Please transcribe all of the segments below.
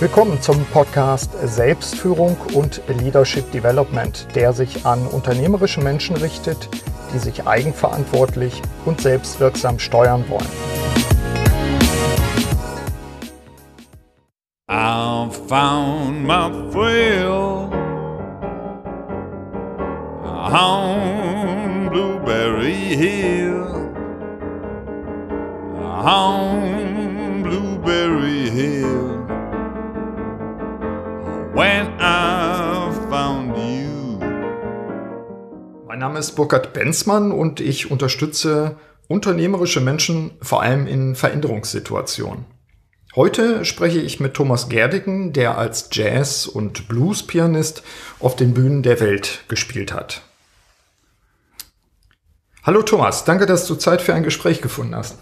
Willkommen zum Podcast Selbstführung und Leadership Development, der sich an unternehmerische Menschen richtet, die sich eigenverantwortlich und selbstwirksam steuern wollen. I found my thrill on Blueberry Hill. On Blueberry Hill. When I found you. Mein Name ist Burkhard Benzmann und ich unterstütze unternehmerische Menschen vor allem in Veränderungssituationen. Heute spreche ich mit Thomas Gerdigen, der als Jazz- und Blues-Pianist auf den Bühnen der Welt gespielt hat. Hallo Thomas, danke, dass du Zeit für ein Gespräch gefunden hast.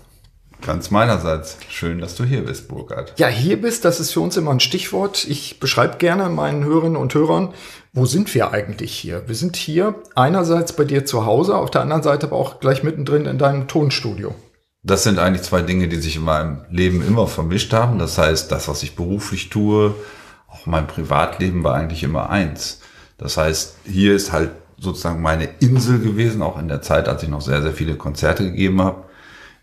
Ganz meinerseits. Schön, dass du hier bist, Burkhard. Ja, hier bist, das ist für uns immer ein Stichwort. Ich beschreibe gerne meinen Hörerinnen und Hörern, wo sind wir eigentlich hier? Wir sind hier einerseits bei dir zu Hause, auf der anderen Seite aber auch gleich mittendrin in deinem Tonstudio. Das sind eigentlich zwei Dinge, die sich in meinem Leben immer vermischt haben. Das heißt, das, was ich beruflich tue, auch mein Privatleben war eigentlich immer eins. Das heißt, hier ist halt sozusagen meine Insel gewesen, auch in der Zeit, als ich noch sehr, sehr viele Konzerte gegeben habe.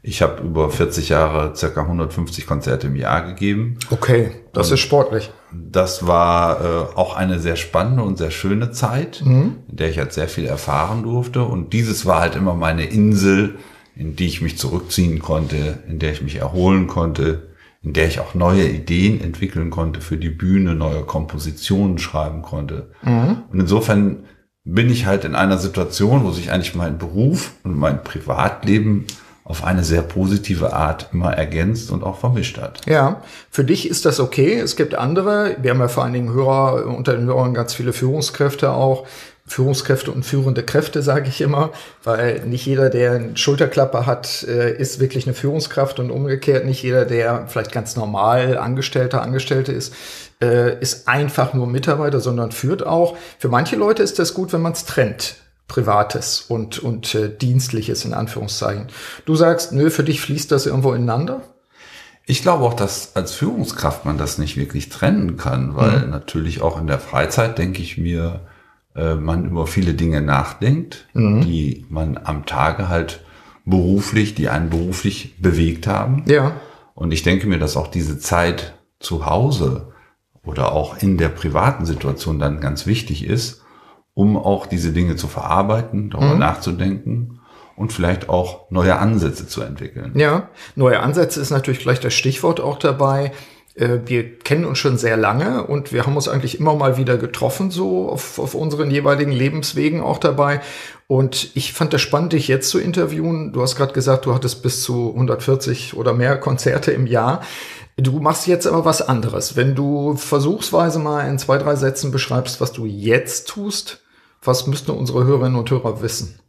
Ich habe über 40 Jahre circa 150 Konzerte im Jahr gegeben. Okay, das und ist sportlich. Das war äh, auch eine sehr spannende und sehr schöne Zeit, mhm. in der ich halt sehr viel erfahren durfte. Und dieses war halt immer meine Insel, in die ich mich zurückziehen konnte, in der ich mich erholen konnte, in der ich auch neue Ideen entwickeln konnte für die Bühne, neue Kompositionen schreiben konnte. Mhm. Und insofern bin ich halt in einer Situation, wo sich eigentlich mein Beruf und mein Privatleben auf eine sehr positive Art immer ergänzt und auch vermischt hat. Ja, für dich ist das okay. Es gibt andere, wir haben ja vor allen Dingen Hörer, unter den Hörern ganz viele Führungskräfte auch, Führungskräfte und führende Kräfte, sage ich immer, weil nicht jeder, der eine Schulterklappe hat, äh, ist wirklich eine Führungskraft und umgekehrt nicht jeder, der vielleicht ganz normal Angestellter, Angestellte ist, äh, ist einfach nur Mitarbeiter, sondern führt auch. Für manche Leute ist das gut, wenn man es trennt. Privates und, und äh, Dienstliches in Anführungszeichen. Du sagst, nö, für dich fließt das irgendwo ineinander? Ich glaube auch, dass als Führungskraft man das nicht wirklich trennen kann, weil mhm. natürlich auch in der Freizeit denke ich mir, äh, man über viele Dinge nachdenkt, mhm. die man am Tage halt beruflich, die einen beruflich bewegt haben. Ja. Und ich denke mir, dass auch diese Zeit zu Hause oder auch in der privaten Situation dann ganz wichtig ist, um auch diese Dinge zu verarbeiten, darüber mhm. nachzudenken und vielleicht auch neue Ansätze zu entwickeln. Ja, neue Ansätze ist natürlich gleich das Stichwort auch dabei. Äh, wir kennen uns schon sehr lange und wir haben uns eigentlich immer mal wieder getroffen, so auf, auf unseren jeweiligen Lebenswegen auch dabei. Und ich fand das spannend, dich jetzt zu interviewen. Du hast gerade gesagt, du hattest bis zu 140 oder mehr Konzerte im Jahr. Du machst jetzt aber was anderes. Wenn du versuchsweise mal in zwei, drei Sätzen beschreibst, was du jetzt tust, was müssten unsere Hörerinnen und Hörer wissen?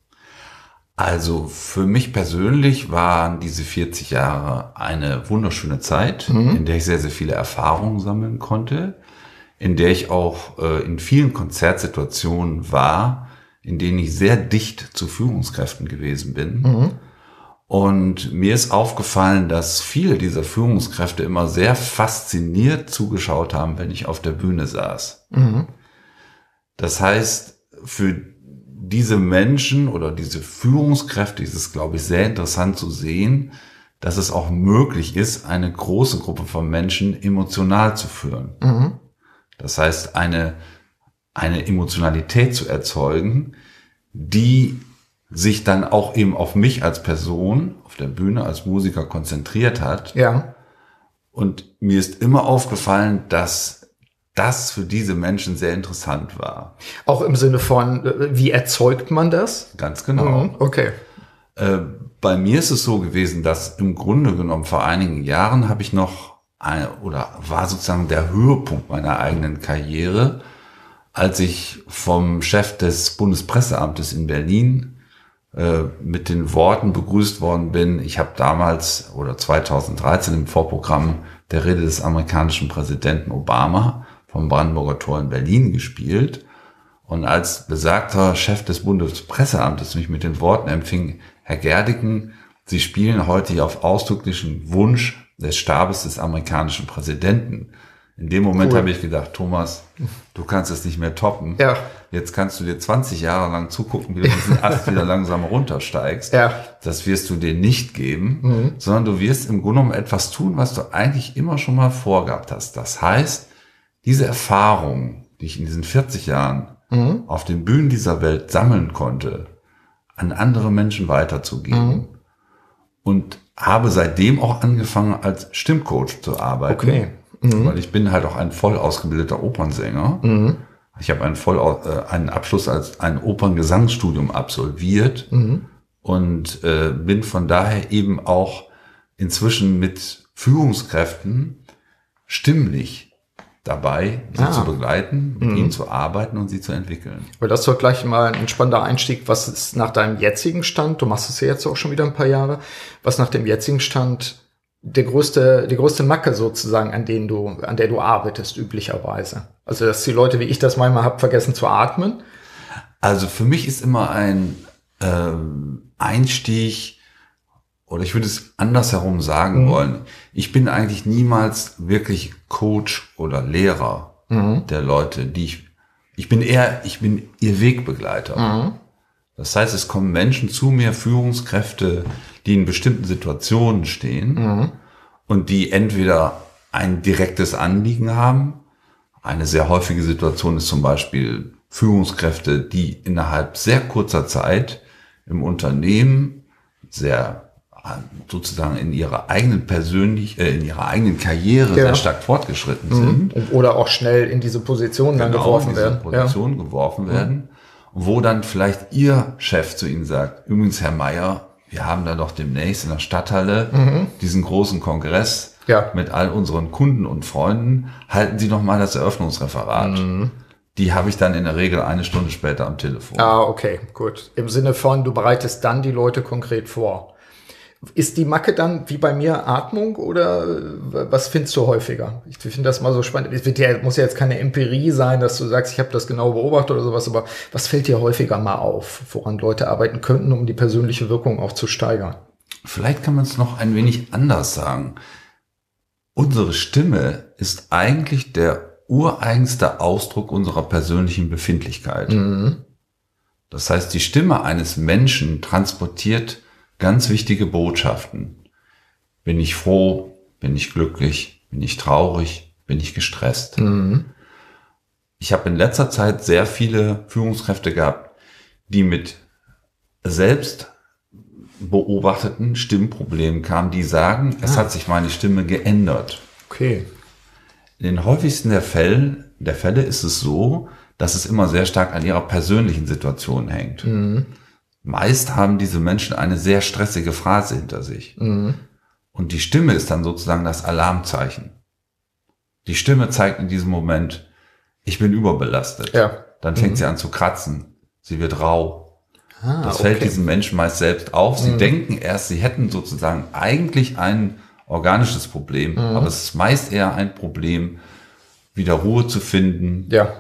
Also für mich persönlich waren diese 40 Jahre eine wunderschöne Zeit, mhm. in der ich sehr, sehr viele Erfahrungen sammeln konnte, in der ich auch äh, in vielen Konzertsituationen war, in denen ich sehr dicht zu Führungskräften gewesen bin. Mhm. Und mir ist aufgefallen, dass viele dieser Führungskräfte immer sehr fasziniert zugeschaut haben, wenn ich auf der Bühne saß. Mhm. Das heißt, für diese Menschen oder diese Führungskräfte ist es, glaube ich, sehr interessant zu sehen, dass es auch möglich ist, eine große Gruppe von Menschen emotional zu führen. Mhm. Das heißt, eine, eine Emotionalität zu erzeugen, die sich dann auch eben auf mich als Person auf der Bühne als Musiker konzentriert hat. Ja. Und mir ist immer aufgefallen, dass das für diese Menschen sehr interessant war. Auch im Sinne von, äh, wie erzeugt man das? Ganz genau. Mhm, okay. Äh, bei mir ist es so gewesen, dass im Grunde genommen vor einigen Jahren habe ich noch ein, oder war sozusagen der Höhepunkt meiner eigenen Karriere, als ich vom Chef des Bundespresseamtes in Berlin äh, mit den Worten begrüßt worden bin. Ich habe damals oder 2013 im Vorprogramm der Rede des amerikanischen Präsidenten Obama vom Brandenburger Tor in Berlin gespielt. Und als besagter Chef des Bundespresseamtes mich mit den Worten empfing, Herr Gerdigen, Sie spielen heute auf ausdrücklichen Wunsch des Stabes des amerikanischen Präsidenten. In dem Moment Cool. habe ich gedacht, Thomas, du kannst es nicht mehr toppen. Ja. Jetzt kannst du dir 20 Jahre lang zugucken, wie du diesen Ast wieder langsam runtersteigst. Ja. Mhm. Das wirst du dir nicht geben, sondern du wirst im Grunde genommen etwas tun, was du eigentlich immer schon mal vorgehabt hast. Das heißt, diese Erfahrung, die ich in diesen 40 Jahren Mhm. auf den Bühnen dieser Welt sammeln konnte, an andere Menschen weiterzugeben. Mhm. Und habe seitdem auch angefangen, als Stimmcoach zu arbeiten. Okay. Mhm. Weil ich bin halt auch ein voll ausgebildeter Opernsänger. Ich habe einen, voll, äh, einen Abschluss als ein Operngesangsstudium absolviert Mhm. und äh, bin von daher eben auch inzwischen mit Führungskräften stimmlich dabei, sie Ah. zu begleiten, mit ihnen zu arbeiten und sie zu entwickeln. Aber das ist doch gleich mal ein spannender Einstieg. Was ist nach deinem jetzigen Stand, du machst es ja jetzt auch schon wieder ein paar Jahre, was nach dem jetzigen Stand der größte, die größte Macke sozusagen, an denen du, an der du arbeitest, üblicherweise? Also, dass die Leute, wie ich das manchmal habe, vergessen zu atmen. Also für mich ist immer ein ähm, Einstieg, oder ich würde es andersherum sagen wollen, ich bin eigentlich niemals wirklich Coach oder Lehrer der Leute, die ich, ich bin eher, ich bin ihr Wegbegleiter. Das heißt, es kommen Menschen zu mir, Führungskräfte, die in bestimmten Situationen stehen und die entweder ein direktes Anliegen haben. Eine sehr häufige Situation ist zum Beispiel Führungskräfte, die innerhalb sehr kurzer Zeit im Unternehmen sehr sozusagen in ihrer eigenen persönlich, äh, in ihrer eigenen Karriere Ja. sehr stark fortgeschritten sind Oder auch schnell in diese Position dann genau, geworfen in diese werden. Ja. Position geworfen werden, wo dann vielleicht Ihr Chef zu Ihnen sagt, übrigens, Herr Meier, wir haben da doch demnächst in der Stadthalle diesen großen Kongress Mhm. Ja. mit all unseren Kunden und Freunden. Halten Sie doch mal das Eröffnungsreferat. Die habe ich dann in der Regel eine Stunde später am Telefon. Ah, okay, gut. Im Sinne von, du bereitest dann die Leute konkret vor. Ist die Macke dann wie bei mir Atmung oder äh, was findest du häufiger? Ich finde das mal so spannend. Es wird ja, muss ja jetzt keine Empirie sein, dass du sagst, ich habe das genau beobachtet oder sowas, aber was fällt dir häufiger mal auf, woran Leute arbeiten könnten, um die persönliche Wirkung auch zu steigern? Vielleicht kann man es noch ein wenig anders sagen. Unsere Stimme ist eigentlich der ureigenste Ausdruck unserer persönlichen Befindlichkeit. Das heißt, die Stimme eines Menschen transportiert ganz wichtige Botschaften. Bin ich froh? Bin ich glücklich? Bin ich traurig? Bin ich gestresst? Ich habe in letzter Zeit sehr viele Führungskräfte gehabt, die mit selbst beobachteten Stimmproblemen kamen, die sagen, es hat sich meine Stimme geändert. Okay. In den häufigsten der Fälle, der Fälle ist es so, dass es immer sehr stark an ihrer persönlichen Situation hängt. Meist haben diese Menschen eine sehr stressige Phase hinter sich. Und die Stimme ist dann sozusagen das Alarmzeichen. Die Stimme zeigt in diesem Moment, ich bin überbelastet. Ja. Dann fängt sie an zu kratzen. Sie wird rau. Ah, Das okay. fällt diesen Menschen meist selbst auf. Sie denken erst, sie hätten sozusagen eigentlich ein organisches Problem, aber es ist meist eher ein Problem, wieder Ruhe zu finden, Ja.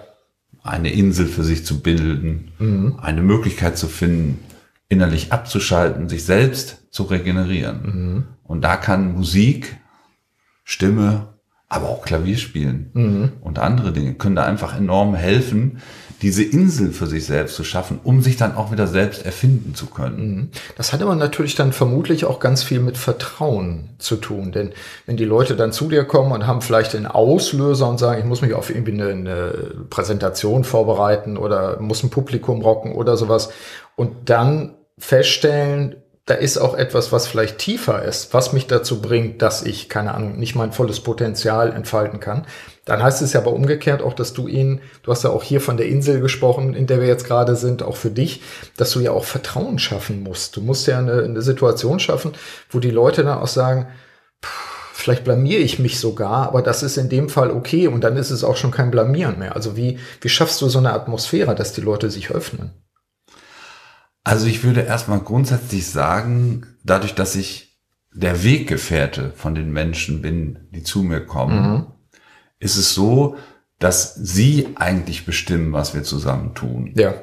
eine Insel für sich zu bilden, eine Möglichkeit zu finden, innerlich abzuschalten, sich selbst zu regenerieren. Und da kann Musik, Stimme, aber auch Klavierspielen und andere Dinge können da einfach enorm helfen, diese Insel für sich selbst zu schaffen, um sich dann auch wieder selbst erfinden zu können. Das hat aber natürlich dann vermutlich auch ganz viel mit Vertrauen zu tun. Denn wenn die Leute dann zu dir kommen und haben vielleicht einen Auslöser und sagen, ich muss mich auf irgendwie eine, eine Präsentation vorbereiten oder muss ein Publikum rocken oder sowas und dann feststellen, da ist auch etwas, was vielleicht tiefer ist, was mich dazu bringt, dass ich, keine Ahnung, nicht mein volles Potenzial entfalten kann. Dann heißt es ja aber umgekehrt auch, dass du ihnen, du hast ja auch hier von der Insel gesprochen, in der wir jetzt gerade sind, auch für dich, dass du ja auch Vertrauen schaffen musst. Du musst ja eine, eine Situation schaffen, wo die Leute dann auch sagen, "Pff, vielleicht blamier ich mich sogar, aber das ist in dem Fall okay und dann ist es auch schon kein Blamieren mehr. Also wie, wie schaffst du so eine Atmosphäre, dass die Leute sich öffnen? Also ich würde erstmal grundsätzlich sagen, dadurch, dass ich der Weggefährte von den Menschen bin, die zu mir kommen, ist es so, dass sie eigentlich bestimmen, was wir zusammen tun. Ja.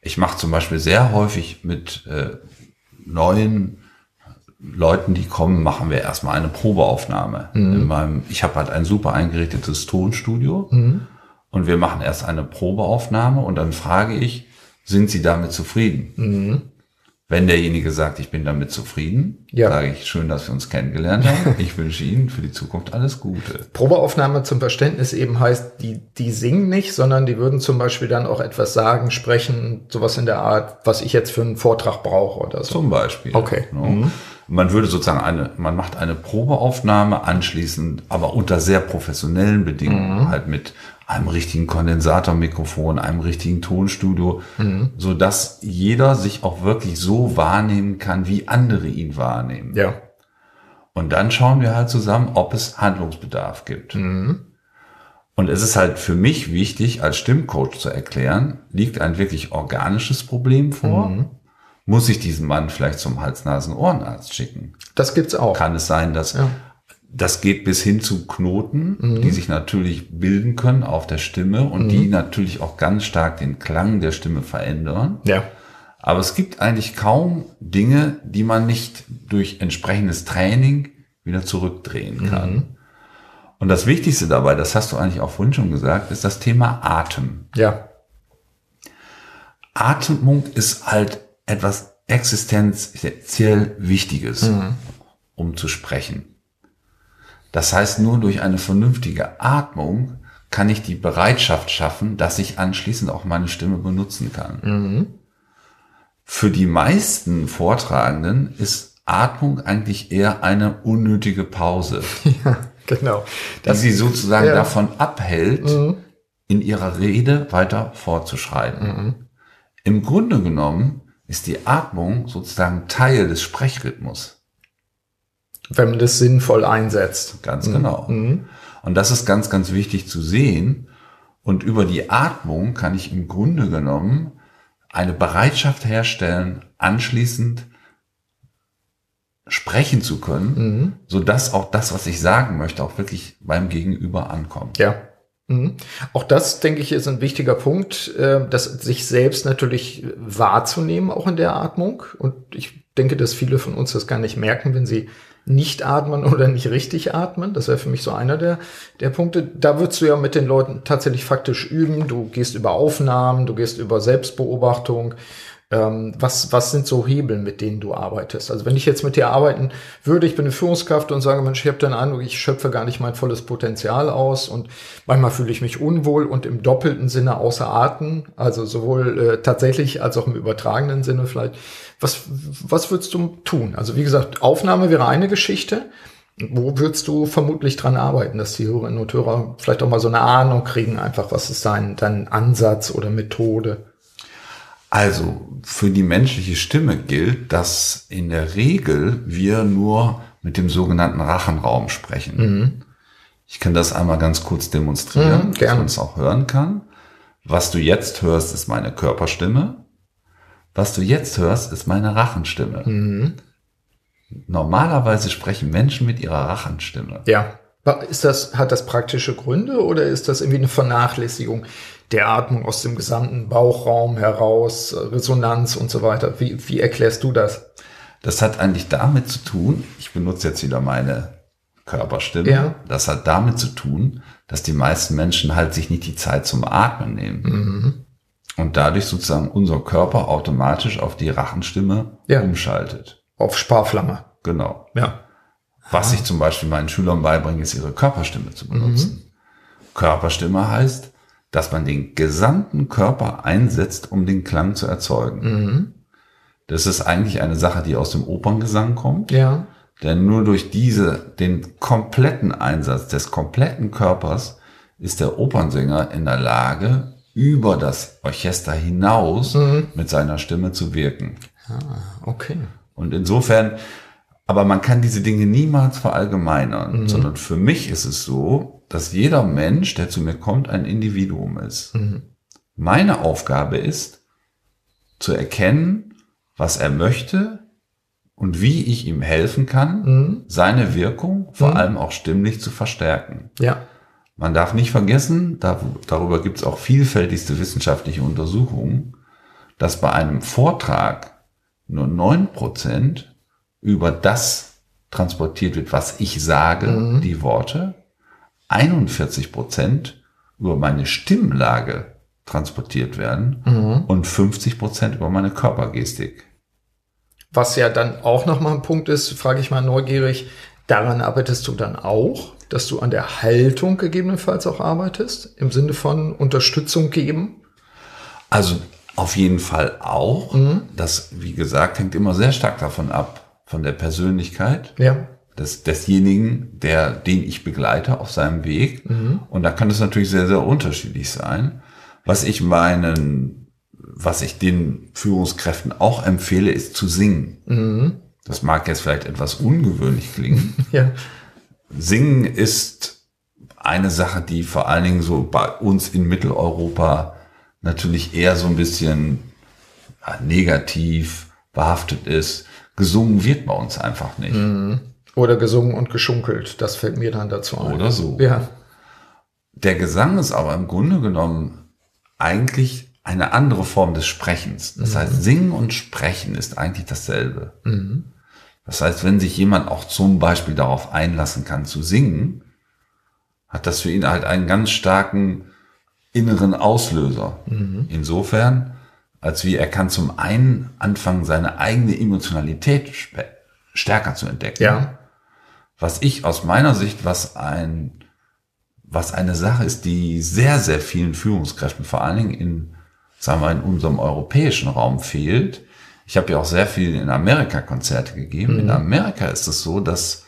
Ich mache zum Beispiel sehr häufig mit äh, neuen Leuten, die kommen, machen wir erstmal eine Probeaufnahme. Mhm. In meinem, ich habe halt ein super eingerichtetes Tonstudio Mhm. und wir machen erst eine Probeaufnahme und dann frage ich, sind Sie damit zufrieden? Mhm. Wenn derjenige sagt, ich bin damit zufrieden, Ja. sage ich, schön, dass wir uns kennengelernt haben. Ich wünsche Ihnen für die Zukunft alles Gute. Probeaufnahme zum Verständnis eben heißt, die, die singen nicht, sondern die würden zum Beispiel dann auch etwas sagen, sprechen, sowas in der Art, was ich jetzt für einen Vortrag brauche oder so. Zum Beispiel. Okay. Ne? Man würde sozusagen eine, man macht eine Probeaufnahme anschließend, aber unter sehr professionellen Bedingungen, halt mit einem richtigen Kondensatormikrofon, einem richtigen Tonstudio, so dass jeder sich auch wirklich so wahrnehmen kann, wie andere ihn wahrnehmen. Ja. Und dann schauen wir halt zusammen, ob es Handlungsbedarf gibt. Und es ist halt für mich wichtig, als Stimmcoach zu erklären, liegt ein wirklich organisches Problem vor? Muss ich diesen Mann vielleicht zum Hals-Nasen-Ohrenarzt schicken? Das gibt's auch. Kann es sein, dass Ja. Das geht bis hin zu Knoten, die sich natürlich bilden können auf der Stimme und die natürlich auch ganz stark den Klang der Stimme verändern. Ja. Aber es gibt eigentlich kaum Dinge, die man nicht durch entsprechendes Training wieder zurückdrehen kann. Und das Wichtigste dabei, das hast du eigentlich auch vorhin schon gesagt, ist das Thema Atem. Ja. Atmung ist halt etwas existenziell Wichtiges, um zu sprechen. Das heißt, nur durch eine vernünftige Atmung kann ich die Bereitschaft schaffen, dass ich anschließend auch meine Stimme benutzen kann. Für die meisten Vortragenden ist Atmung eigentlich eher eine unnötige Pause, Ja, genau. die sie sozusagen ja. davon abhält, in ihrer Rede weiter fortzuschreiten. Im Grunde genommen ist die Atmung sozusagen Teil des Sprechrhythmus. Wenn man das sinnvoll einsetzt. Ganz genau. Und das ist ganz, ganz wichtig zu sehen. Und über die Atmung kann ich im Grunde genommen eine Bereitschaft herstellen, anschließend sprechen zu können, so dass auch das, was ich sagen möchte, auch wirklich beim Gegenüber ankommt. Ja. Mhm. Auch das, denke ich, ist ein wichtiger Punkt, äh, das sich selbst natürlich wahrzunehmen, auch in der Atmung. Und ich denke, dass viele von uns das gar nicht merken, wenn sie nicht atmen oder nicht richtig atmen. Das wäre für mich so einer der, der Punkte. Da würdest du ja mit den Leuten tatsächlich faktisch üben. Du gehst über Aufnahmen, du gehst über Selbstbeobachtung. Ähm, was, was sind so Hebel, mit denen du arbeitest? Also wenn ich jetzt mit dir arbeiten würde, ich bin eine Führungskraft und sage, Mensch, ich habe den Eindruck, ich schöpfe gar nicht mein volles Potenzial aus und manchmal fühle ich mich unwohl und im doppelten Sinne außer Atem, also sowohl äh, tatsächlich als auch im übertragenen Sinne vielleicht. Was, was würdest du tun? Also wie gesagt, Aufnahme wäre eine Geschichte. Wo würdest du vermutlich dran arbeiten, dass die Hörerinnen und Hörer vielleicht auch mal so eine Ahnung kriegen, einfach, was ist dein, dein Ansatz oder Methode? Also für die menschliche Stimme gilt, dass in der Regel wir nur mit dem sogenannten Rachenraum sprechen. Ich kann das einmal ganz kurz demonstrieren, Mhm, dass man es auch hören kann. Was du jetzt hörst, ist meine Körperstimme. Was du jetzt hörst, ist meine Rachenstimme. Mhm. Normalerweise sprechen Menschen mit ihrer Rachenstimme. Ja. Ist das, hat das praktische Gründe oder ist das irgendwie eine Vernachlässigung der Atmung aus dem gesamten Bauchraum heraus, Resonanz und so weiter? Wie, wie erklärst du das? Das hat eigentlich damit zu tun, ich benutze jetzt wieder meine Körperstimme, Ja. das hat damit zu tun, dass die meisten Menschen halt sich nicht die Zeit zum Atmen nehmen. Mhm. Und dadurch sozusagen unser Körper automatisch auf die Rachenstimme Ja. umschaltet. Auf Sparflamme. Genau. Ja. Was ich zum Beispiel meinen Schülern beibringe, ist ihre Körperstimme zu benutzen. Körperstimme heißt, dass man den gesamten Körper einsetzt, um den Klang zu erzeugen. Das ist eigentlich eine Sache, die aus dem Operngesang kommt. Ja. Denn nur durch diese, den kompletten Einsatz des kompletten Körpers ist der Opernsänger in der Lage, über das Orchester hinaus mit seiner Stimme zu wirken. Okay. Und insofern, aber man kann diese Dinge niemals verallgemeinern, sondern für mich ist es so, dass jeder Mensch, der zu mir kommt, ein Individuum ist. Meine Aufgabe ist, zu erkennen, was er möchte und wie ich ihm helfen kann, seine Wirkung vor allem auch stimmlich zu verstärken. Ja. Man darf nicht vergessen, da, darüber gibt es auch vielfältigste wissenschaftliche Untersuchungen, dass bei einem Vortrag nur 9% über das transportiert wird, was ich sage, die Worte. 41 Prozent über meine Stimmlage transportiert werden und 50 Prozent über meine Körpergestik. Was ja dann auch nochmal ein Punkt ist, frage ich mal neugierig, daran arbeitest du dann auch, dass du an der Haltung gegebenenfalls auch arbeitest, im Sinne von Unterstützung geben? Also auf jeden Fall auch. Das, wie gesagt, hängt immer sehr stark davon ab, von der Persönlichkeit Ja. Des, desjenigen, der, den ich begleite auf seinem Weg. Und da kann es natürlich sehr, sehr unterschiedlich sein. Was ich meinen, was ich den Führungskräften auch empfehle, ist zu singen. Das mag jetzt vielleicht etwas ungewöhnlich klingen. Ja. Singen ist eine Sache, die vor allen Dingen so bei uns in Mitteleuropa natürlich eher so ein bisschen negativ behaftet ist. Gesungen wird bei uns einfach nicht. Oder gesungen und geschunkelt. Das fällt mir dann dazu ein. Oder so. Ja. Der Gesang ist aber im Grunde genommen eigentlich eine andere Form des Sprechens. Das heißt, Singen und Sprechen ist eigentlich dasselbe. Das heißt, wenn sich jemand auch zum Beispiel darauf einlassen kann zu singen, hat das für ihn halt einen ganz starken inneren Auslöser. Insofern, als wie er kann zum einen anfangen, seine eigene Emotionalität stärker zu entdecken. Ja. Was ich aus meiner Sicht, was ein, was eine Sache ist, die sehr, sehr vielen Führungskräften, vor allen Dingen in, sagen wir, in unserem europäischen Raum fehlt. Ich habe ja auch sehr viel in Amerika Konzerte gegeben. In Amerika ist es so, dass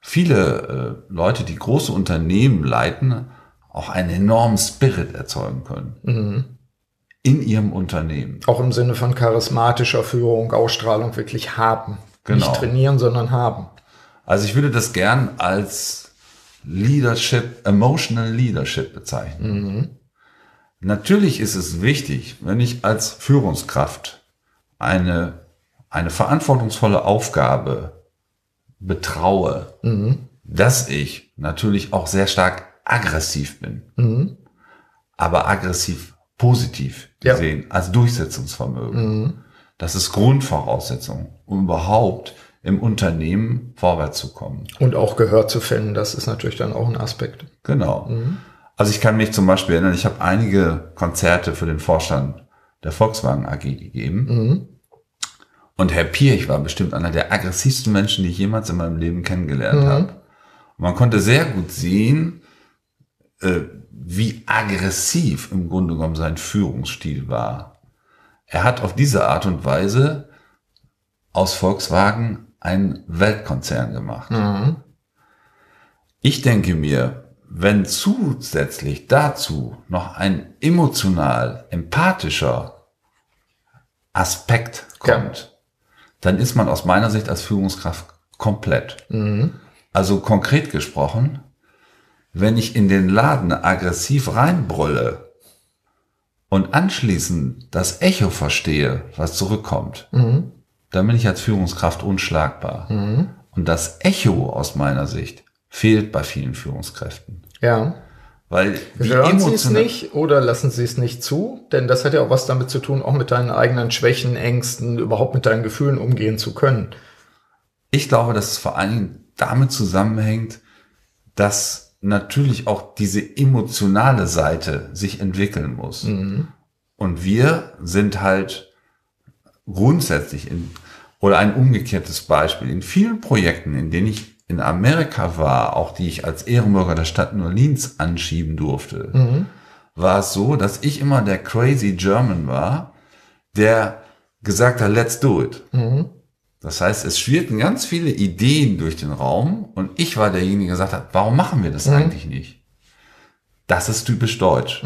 viele äh, Leute, die große Unternehmen leiten, auch einen enormen Spirit erzeugen können. In ihrem Unternehmen. Auch im Sinne von charismatischer Führung, Ausstrahlung wirklich haben. Genau. Nicht trainieren, sondern haben. Also ich würde das gern als Leadership, Emotional Leadership bezeichnen. Natürlich ist es wichtig, wenn ich als Führungskraft eine, eine verantwortungsvolle Aufgabe betraue, dass ich natürlich auch sehr stark aggressiv bin. Aber aggressiv positiv Ja. gesehen, als Durchsetzungsvermögen. Das ist Grundvoraussetzung, um überhaupt im Unternehmen vorwärts zu kommen. Und auch Gehör zu finden, das ist natürlich dann auch ein Aspekt. Genau. Also ich kann mich zum Beispiel erinnern, ich habe einige Konzerte für den Vorstand der Volkswagen AG gegeben. Und Herr Pirch war bestimmt einer der aggressivsten Menschen, die ich jemals in meinem Leben kennengelernt habe. Und man konnte sehr gut sehen, äh, wie aggressiv im Grunde genommen sein Führungsstil war. Er hat auf diese Art und Weise aus Volkswagen einen Weltkonzern gemacht. Ich denke mir, wenn zusätzlich dazu noch ein emotional empathischer Aspekt kommt, dann ist man aus meiner Sicht als Führungskraft komplett. Also konkret gesprochen, wenn ich in den Laden aggressiv reinbrülle und anschließend das Echo verstehe, was zurückkommt, dann bin ich als Führungskraft unschlagbar. Und das Echo aus meiner Sicht fehlt bei vielen Führungskräften. Ja. Weil Hören Sie es nicht oder lassen Sie es nicht zu? Denn das hat ja auch was damit zu tun, auch mit deinen eigenen Schwächen, Ängsten, überhaupt mit deinen Gefühlen umgehen zu können. Ich glaube, dass es vor allen Dingen damit zusammenhängt, dass natürlich auch diese emotionale Seite sich entwickeln muss. Und wir sind halt grundsätzlich in, oder ein umgekehrtes Beispiel, in vielen Projekten, in denen ich in Amerika war, auch die ich als Ehrenbürger der Stadt New Orleans anschieben durfte, war es so, dass ich immer der crazy German war, der gesagt hat, let's do it. Das heißt, es schwirrten ganz viele Ideen durch den Raum und ich war derjenige, der gesagt hat, warum machen wir das eigentlich nicht? Das ist typisch deutsch.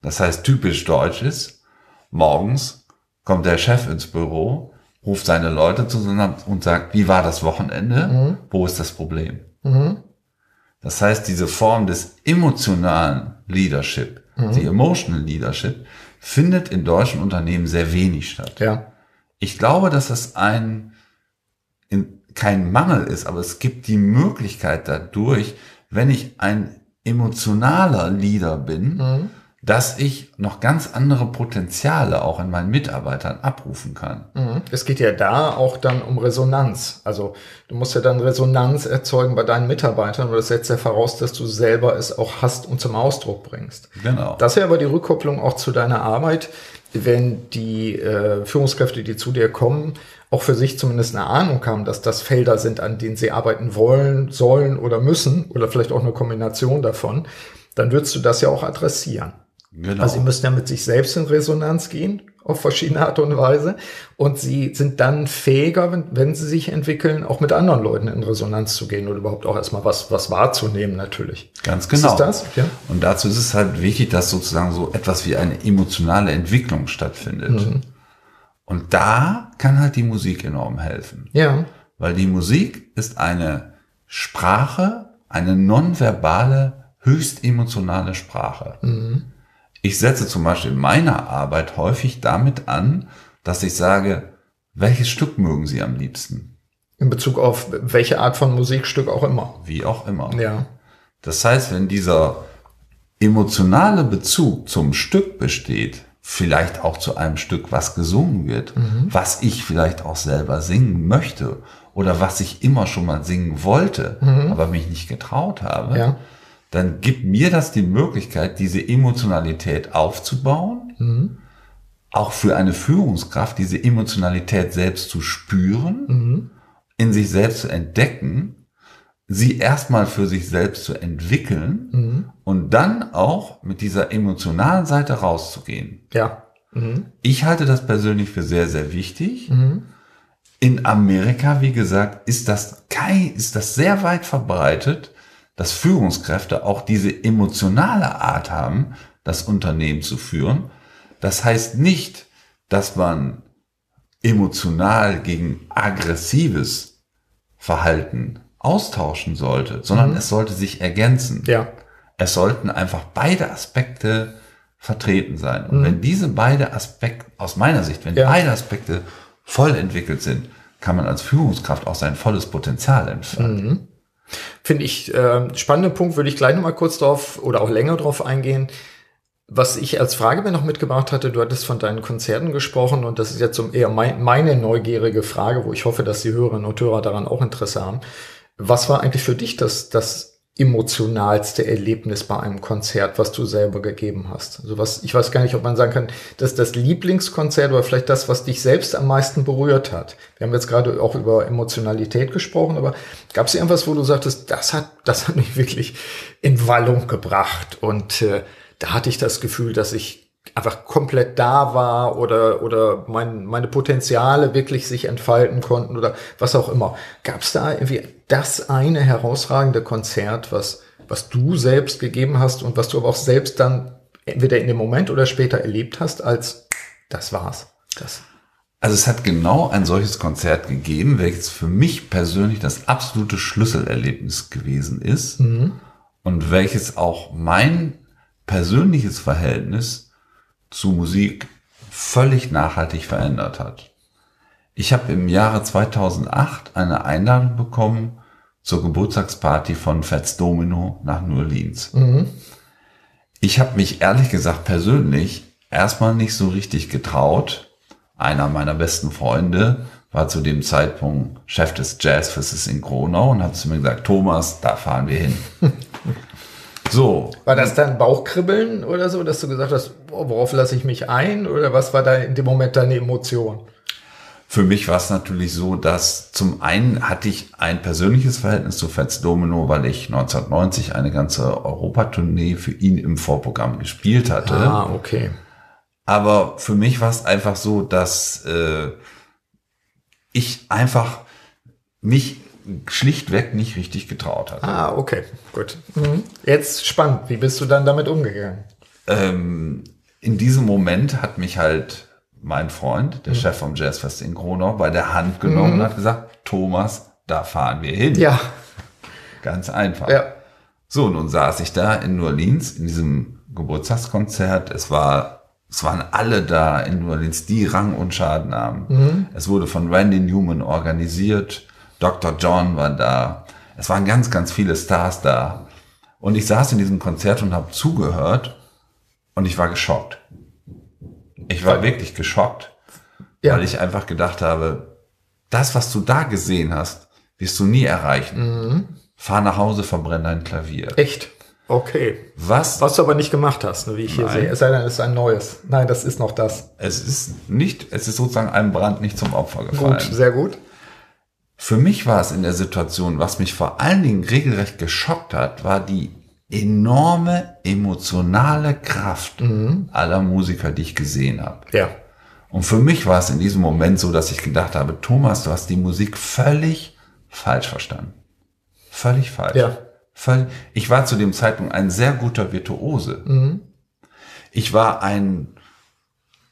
Das heißt, typisch deutsch ist, morgens kommt der Chef ins Büro, ruft seine Leute zusammen und sagt, wie war das Wochenende? Wo ist das Problem? Das heißt, diese Form des emotionalen Leadership, die Emotional Leadership, findet in deutschen Unternehmen sehr wenig statt. Ja. Ich glaube, dass das ein, in, kein Mangel ist, aber es gibt die Möglichkeit dadurch, wenn ich ein emotionaler Leader bin, dass ich noch ganz andere Potenziale auch in meinen Mitarbeitern abrufen kann. Mhm. Es geht ja da auch dann um Resonanz. Also du musst ja dann Resonanz erzeugen bei deinen Mitarbeitern, weil das setzt ja voraus, dass du selber es auch hast und zum Ausdruck bringst. Genau. Das wäre aber die Rückkopplung auch zu deiner Arbeit, wenn die äh, Führungskräfte, die zu dir kommen, auch für sich zumindest eine Ahnung haben, dass das Felder sind, an denen sie arbeiten wollen, sollen oder müssen oder vielleicht auch eine Kombination davon, dann würdest du das ja auch adressieren. Genau. Also sie müssen ja mit sich selbst in Resonanz gehen, auf verschiedene Art und Weise. Und sie sind dann fähiger, wenn, wenn sie sich entwickeln, auch mit anderen Leuten in Resonanz zu gehen oder überhaupt auch erstmal was, was wahrzunehmen, natürlich. Ganz genau. Ist das? Ja. Und dazu ist es halt wichtig, dass sozusagen so etwas wie eine emotionale Entwicklung stattfindet. Mhm. Und da kann halt die Musik enorm helfen. Ja. Weil die Musik ist eine Sprache, eine nonverbale, höchst emotionale Sprache. Mhm. Ich setze zum Beispiel in meiner Arbeit häufig damit an, dass ich sage, welches Stück mögen Sie am liebsten? In Bezug auf welche Art von Musikstück auch immer. Wie auch immer. Ja. Das heißt, wenn dieser emotionale Bezug zum Stück besteht, vielleicht auch zu einem Stück, was gesungen wird, was ich vielleicht auch selber singen möchte oder was ich immer schon mal singen wollte, aber mich nicht getraut habe, Ja. Dann gibt mir das die Möglichkeit, diese Emotionalität aufzubauen, auch für eine Führungskraft diese Emotionalität selbst zu spüren, in sich selbst zu entdecken, sie erstmal für sich selbst zu entwickeln und dann auch mit dieser emotionalen Seite rauszugehen. Ja. Mhm. Ich halte das persönlich für sehr, sehr wichtig. In Amerika, wie gesagt, ist das kein, ist das sehr weit verbreitet, dass Führungskräfte auch diese emotionale Art haben, das Unternehmen zu führen. Das heißt nicht, dass man emotional gegen aggressives Verhalten austauschen sollte, sondern es sollte sich ergänzen. Ja. Es sollten einfach beide Aspekte vertreten sein. Und wenn diese beide Aspekte, aus meiner Sicht, wenn Ja. beide Aspekte voll entwickelt sind, kann man als Führungskraft auch sein volles Potenzial entfalten. Finde ich äh, spannender Punkt, würde ich gleich noch mal kurz drauf oder auch länger drauf eingehen. Was ich als Frage mir noch mitgebracht hatte, du hattest von deinen Konzerten gesprochen und das ist jetzt so eher mein, meine neugierige Frage, wo ich hoffe, dass die Hörerinnen und Hörer daran auch Interesse haben. Was war eigentlich für dich das, das emotionalste Erlebnis bei einem Konzert, was du selber gegeben hast? Also was, ich weiß gar nicht, ob man sagen kann, das ist das Lieblingskonzert oder vielleicht das, was dich selbst am meisten berührt hat. Wir haben jetzt gerade auch über Emotionalität gesprochen, aber gab es irgendwas, wo du sagtest, das hat, das hat mich wirklich in Wallung gebracht und äh, da hatte ich das Gefühl, dass ich einfach komplett da war oder, oder mein, meine Potenziale wirklich sich entfalten konnten oder was auch immer. Gab es da irgendwie das eine herausragende Konzert, was, was du selbst gegeben hast und was du aber auch selbst dann entweder in dem Moment oder später erlebt hast, als das war's? Das. Also es hat genau ein solches Konzert gegeben, welches für mich persönlich das absolute Schlüsselerlebnis gewesen ist und welches auch mein persönliches Verhältnis zu Musik völlig nachhaltig verändert hat. Ich habe im Jahre 2008 eine Einladung bekommen zur Geburtstagsparty von Fats Domino nach New Orleans. Ich habe mich ehrlich gesagt persönlich erstmal nicht so richtig getraut. Einer meiner besten Freunde war zu dem Zeitpunkt Chef des Jazzfestes in Kronau und hat zu mir gesagt, Thomas, da fahren wir hin. so, War das dann Bauchkribbeln oder so, dass du gesagt hast, worauf lasse ich mich ein? Oder was war da in dem Moment deine Emotion? Für mich war es natürlich so, dass zum einen hatte ich ein persönliches Verhältnis zu Fats Domino, weil ich 1990 eine ganze Europatournee für ihn im Vorprogramm gespielt hatte. Ah, okay. Aber für mich war es einfach so, dass äh, ich einfach mich schlichtweg nicht richtig getraut hatte. Ah, okay, gut. Mhm. Jetzt spannend. Wie bist du dann damit umgegangen? Ähm, in diesem Moment hat mich halt mein Freund, der Chef vom Jazzfest in Gronau, bei der Hand genommen und hat gesagt, Thomas, da fahren wir hin. Ja, Ganz einfach. ja. So, nun saß ich da in New Orleans in diesem Geburtstagskonzert. Es war, es waren alle da in New Orleans, die Rang und Schaden haben. Es wurde von Randy Newman organisiert. Dr. John war da. Es waren ganz, ganz viele Stars da. Und ich saß in diesem Konzert und habe zugehört. Und ich war geschockt. Ich war wirklich geschockt, Ja. weil ich einfach gedacht habe, das, was du da gesehen hast, wirst du nie erreichen. Mhm. Fahr nach Hause, verbrenn dein Klavier. Echt? Okay. Was? Was du aber nicht gemacht hast, ne, wie ich hier Nein. sehe. Es sei denn, es ist ein neues. Nein, das ist noch das. Es ist nicht, es ist sozusagen einem Brand nicht zum Opfer gefallen. Gut, sehr gut. Für mich war es in der Situation, was mich vor allen Dingen regelrecht geschockt hat, war die enorme emotionale Kraft Mhm. aller Musiker, die ich gesehen habe. Ja. Und für mich war es in diesem Moment so, dass ich gedacht habe, Thomas, du hast die Musik völlig falsch verstanden. Völlig falsch. Ja. Völlig. Ich war zu dem Zeitpunkt ein sehr guter Virtuose. Mhm. Ich war ein,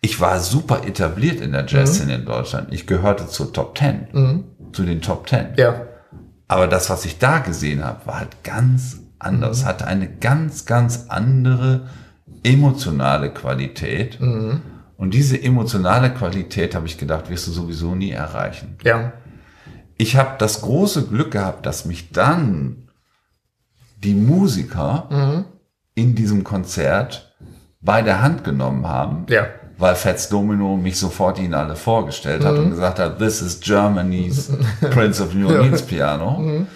ich war super etabliert in der Jazzszene in Deutschland. Ich gehörte zur Top Ten, zu den Top Ten. Mhm. Ja. Aber das, was ich da gesehen habe, war halt ganz Mhm. Anders, hatte eine ganz, ganz andere emotionale Qualität. Mhm. Und diese emotionale Qualität, habe ich gedacht, wirst du sowieso nie erreichen. Ja. Ich habe das große Glück gehabt, dass mich dann die Musiker Mhm. in diesem Konzert bei der Hand genommen haben, Ja. weil Fats Domino mich sofort ihnen alle vorgestellt hat Mhm. und gesagt hat, this is Germany's Prince of New Orleans Piano. Mhm.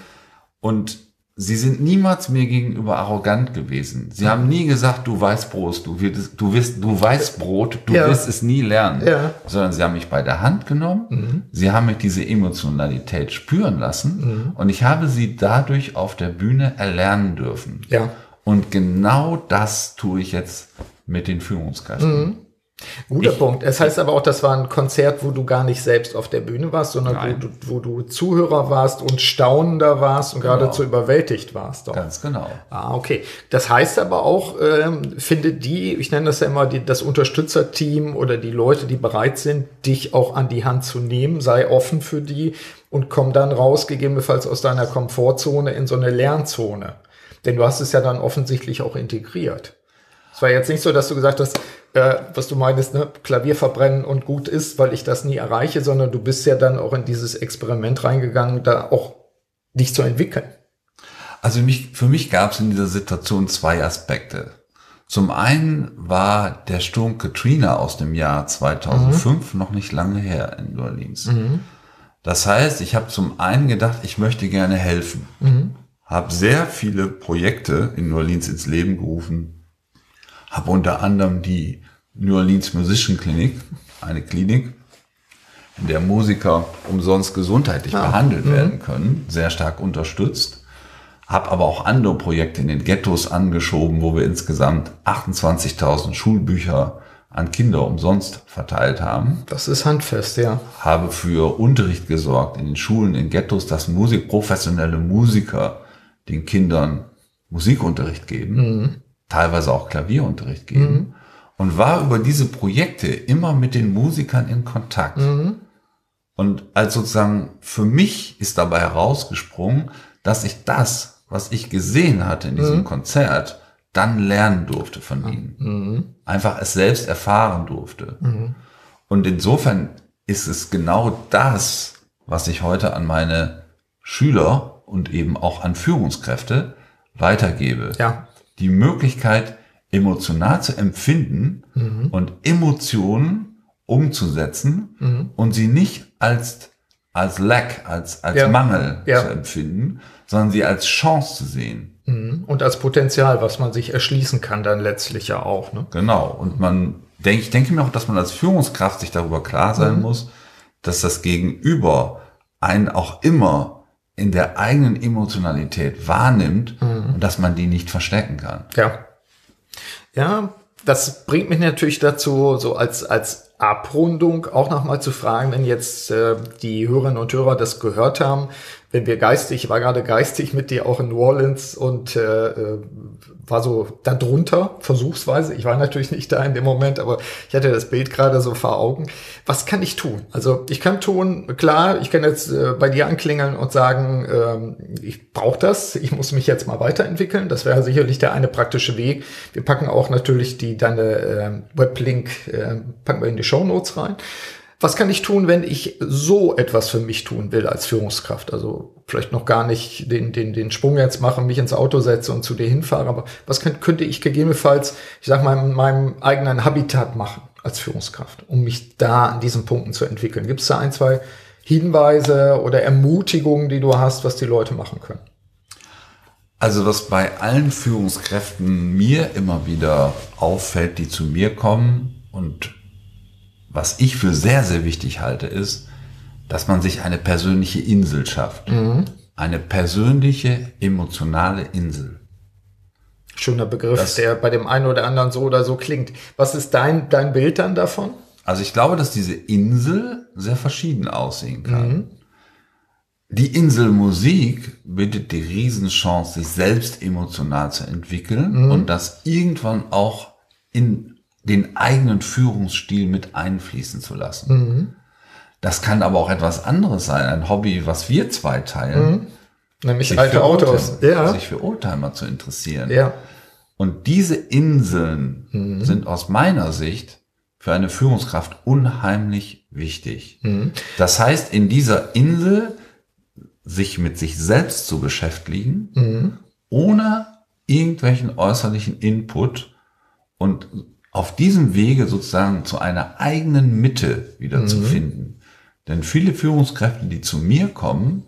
Und sie sind niemals mir gegenüber arrogant gewesen. Sie haben nie gesagt, du Weißbrot, du wirst, du wirst, du Weißbrot, du Ja. wirst es nie lernen. Ja. Mhm. Sondern sie haben mich bei der Hand genommen. Sie haben mich diese Emotionalität spüren lassen. Mhm. Und ich habe sie dadurch auf der Bühne erlernen dürfen. Ja. Und genau das tue ich jetzt mit den Führungskräften. Guter Ich- Punkt. Es heißt aber auch, das war ein Konzert, wo du gar nicht selbst auf der Bühne warst, sondern wo du, wo du Zuhörer warst und staunender warst und geradezu überwältigt warst. Auch. Ganz genau. Ah, okay. Das heißt aber auch, ähm, finde die, ich nenne das ja immer die, das Unterstützerteam oder die Leute, die bereit sind, dich auch an die Hand zu nehmen, sei offen für die und komm dann raus, gegebenenfalls aus deiner Komfortzone in so eine Lernzone. Denn du hast es ja dann offensichtlich auch integriert. Es war jetzt nicht so, dass du gesagt hast, äh, was du meinst, ne, Klavier verbrennen und gut ist, weil ich das nie erreiche, sondern du bist ja dann auch in dieses Experiment reingegangen, da auch dich zu entwickeln. Also mich, für mich gab es in dieser Situation zwei Aspekte. Zum einen war der Sturm Katrina aus dem Jahr 2005 noch nicht lange her in New Orleans. Das heißt, ich habe zum einen gedacht, ich möchte gerne helfen. Habe sehr viele Projekte in New Orleans ins Leben gerufen. Habe unter anderem die New Orleans Musician Clinic, eine Klinik, in der Musiker umsonst gesundheitlich behandelt werden können, sehr stark unterstützt. Hab aber auch andere Projekte in den Ghettos angeschoben, wo wir insgesamt 28.000 Schulbücher an Kinder umsonst verteilt haben. Das ist handfest, ja. Habe für Unterricht gesorgt in den Schulen, in Ghettos, dass Musik, professionelle Musiker den Kindern Musikunterricht geben, teilweise auch Klavierunterricht geben und war über diese Projekte immer mit den Musikern in Kontakt. Und als sozusagen für mich ist dabei herausgesprungen, dass ich das, was ich gesehen hatte in diesem Konzert, dann lernen durfte von ihnen. Einfach es selbst erfahren durfte. Und insofern ist es genau das, was ich heute an meine Schüler und eben auch an Führungskräfte weitergebe. Ja. Die Möglichkeit, emotional zu empfinden und Emotionen umzusetzen und sie nicht als, als Lack, als, als Ja. Mangel Ja. zu empfinden, sondern sie als Chance zu sehen. Mhm. Und als Potenzial, was man sich erschließen kann, dann letztlich ja auch. Ne? Genau. Und man denke, ich denke mir auch, dass man als Führungskraft sich darüber klar sein muss, dass das Gegenüber einen auch immer in der eigenen Emotionalität wahrnimmt und dass man die nicht verstecken kann. Ja. Ja, das bringt mich natürlich dazu, so als, als Abrundung auch nochmal zu fragen, wenn jetzt äh, die Hörerinnen und Hörer das gehört haben, wenn wir geistig, ich war gerade geistig mit dir auch in New Orleans und äh, äh, war so darunter, versuchsweise. Ich war natürlich nicht da in dem Moment, aber ich hatte das Bild gerade so vor Augen. Was kann ich tun? Also ich kann tun, klar, ich kann jetzt äh, bei dir anklingeln und sagen, ähm, ich brauche das, ich muss mich jetzt mal weiterentwickeln. Das wäre sicherlich der eine praktische Weg. Wir packen auch natürlich die deine äh, Weblink, äh, packen wir in die Show Notes rein. Was kann ich tun, wenn ich so etwas für mich tun will als Führungskraft? Also vielleicht noch gar nicht den, den, den Sprung jetzt machen, mich ins Auto setze und zu dir hinfahre, aber was könnte, könnte ich gegebenenfalls, ich sag mal, in meinem eigenen Habitat machen als Führungskraft, um mich da an diesen Punkten zu entwickeln? Gibt es da ein, zwei Hinweise oder Ermutigungen, die du hast, was die Leute machen können? Also was bei allen Führungskräften mir immer wieder auffällt, die zu mir kommen und was ich für sehr, sehr wichtig halte, ist, dass man sich eine persönliche Insel schafft. Mhm. Eine persönliche, emotionale Insel. Schöner Begriff, das, der bei dem einen oder anderen so oder so klingt. Was ist dein, dein Bild dann davon? Also ich glaube, dass diese Insel sehr verschieden aussehen kann. Mhm. Die Inselmusik bietet die Riesenchance, sich selbst emotional zu entwickeln mhm. und das irgendwann auch in den eigenen Führungsstil mit einfließen zu lassen. Mhm. Das kann aber auch etwas anderes sein, ein Hobby, was wir zwei teilen. Mhm. Nämlich alte Autos. Ja. Sich für Oldtimer zu interessieren. Ja. Und diese Inseln mhm. sind aus meiner Sicht für eine Führungskraft unheimlich wichtig. Mhm. Das heißt, in dieser Insel sich mit sich selbst zu beschäftigen, mhm. ohne irgendwelchen äußerlichen Input und auf diesem Wege sozusagen zu einer eigenen Mitte wieder mhm. zu finden. Denn viele Führungskräfte, die zu mir kommen,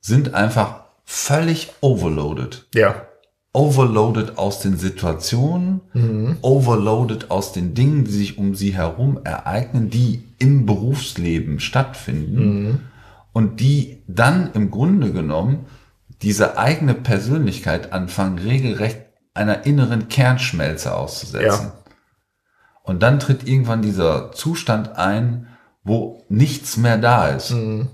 sind einfach völlig overloaded. Ja. Overloaded aus den Situationen, mhm. overloaded aus den Dingen, die sich um sie herum ereignen, die im Berufsleben stattfinden mhm. und die dann im Grunde genommen diese eigene Persönlichkeit anfangen, regelrecht einer inneren Kernschmelze auszusetzen. Ja. Und dann tritt irgendwann dieser Zustand ein, wo nichts mehr da ist. Mhm.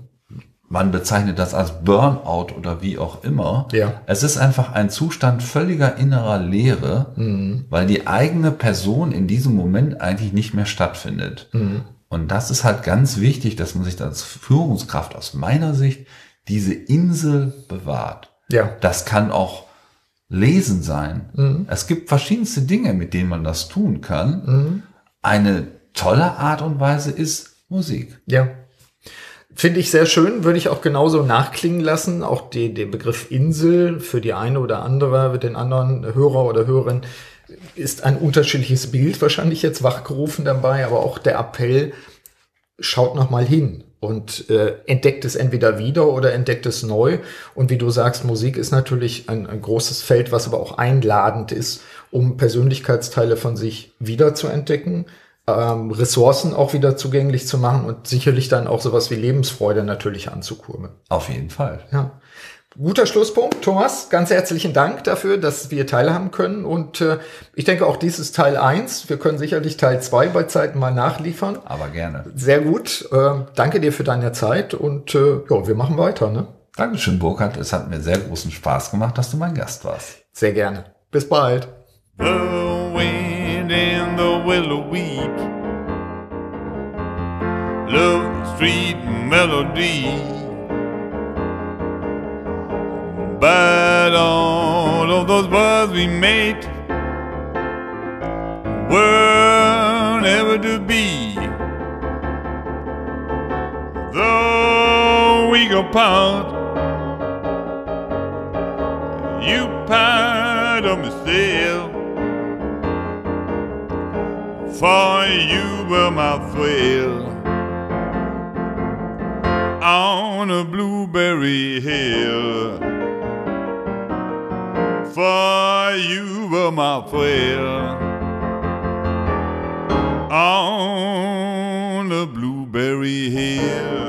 Man bezeichnet das als Burnout oder wie auch immer. Ja. Es ist einfach ein Zustand völliger innerer Leere, mhm. weil die eigene Person in diesem Moment eigentlich nicht mehr stattfindet. Mhm. Und das ist halt ganz wichtig, dass man sich als Führungskraft aus meiner Sicht diese Insel bewahrt. Ja. Das kann auch Lesen sein. Mhm. Es gibt verschiedenste Dinge, mit denen man das tun kann. Mhm. Eine tolle Art und Weise ist Musik. Ja. Finde ich sehr schön, würde ich auch genauso nachklingen lassen. Auch die, den Begriff Insel für die eine oder andere, mit den anderen Hörer oder Hörerin ist ein unterschiedliches Bild wahrscheinlich jetzt wachgerufen dabei, aber auch der Appell, schaut noch mal hin und äh, entdeckt es entweder wieder oder entdeckt es neu. Und wie du sagst, Musik ist natürlich ein, ein großes Feld, was aber auch einladend ist, um Persönlichkeitsteile von sich wieder zu entdecken, ähm, Ressourcen auch wieder zugänglich zu machen und sicherlich dann auch sowas wie Lebensfreude natürlich anzukurbeln. Auf jeden Fall. Ja. Guter Schlusspunkt, Thomas. Ganz herzlichen Dank dafür, dass wir teilhaben können. Und äh, ich denke, auch dies ist Teil eins. Wir können sicherlich Teil zwei bei Zeiten mal nachliefern. Aber gerne. Sehr gut. Äh, danke dir für deine Zeit und äh, ja, wir machen weiter. Ne? Dankeschön, Burkhard. Es hat mir sehr großen Spaß gemacht, dass du mein Gast warst. Sehr gerne. Bis bald. The wind and the willow weep Love street melody But all of those words we made were never to be. Though we go apart, you part of still. For you were my thrill on a blueberry hill for you were my thrill on the blueberry hill.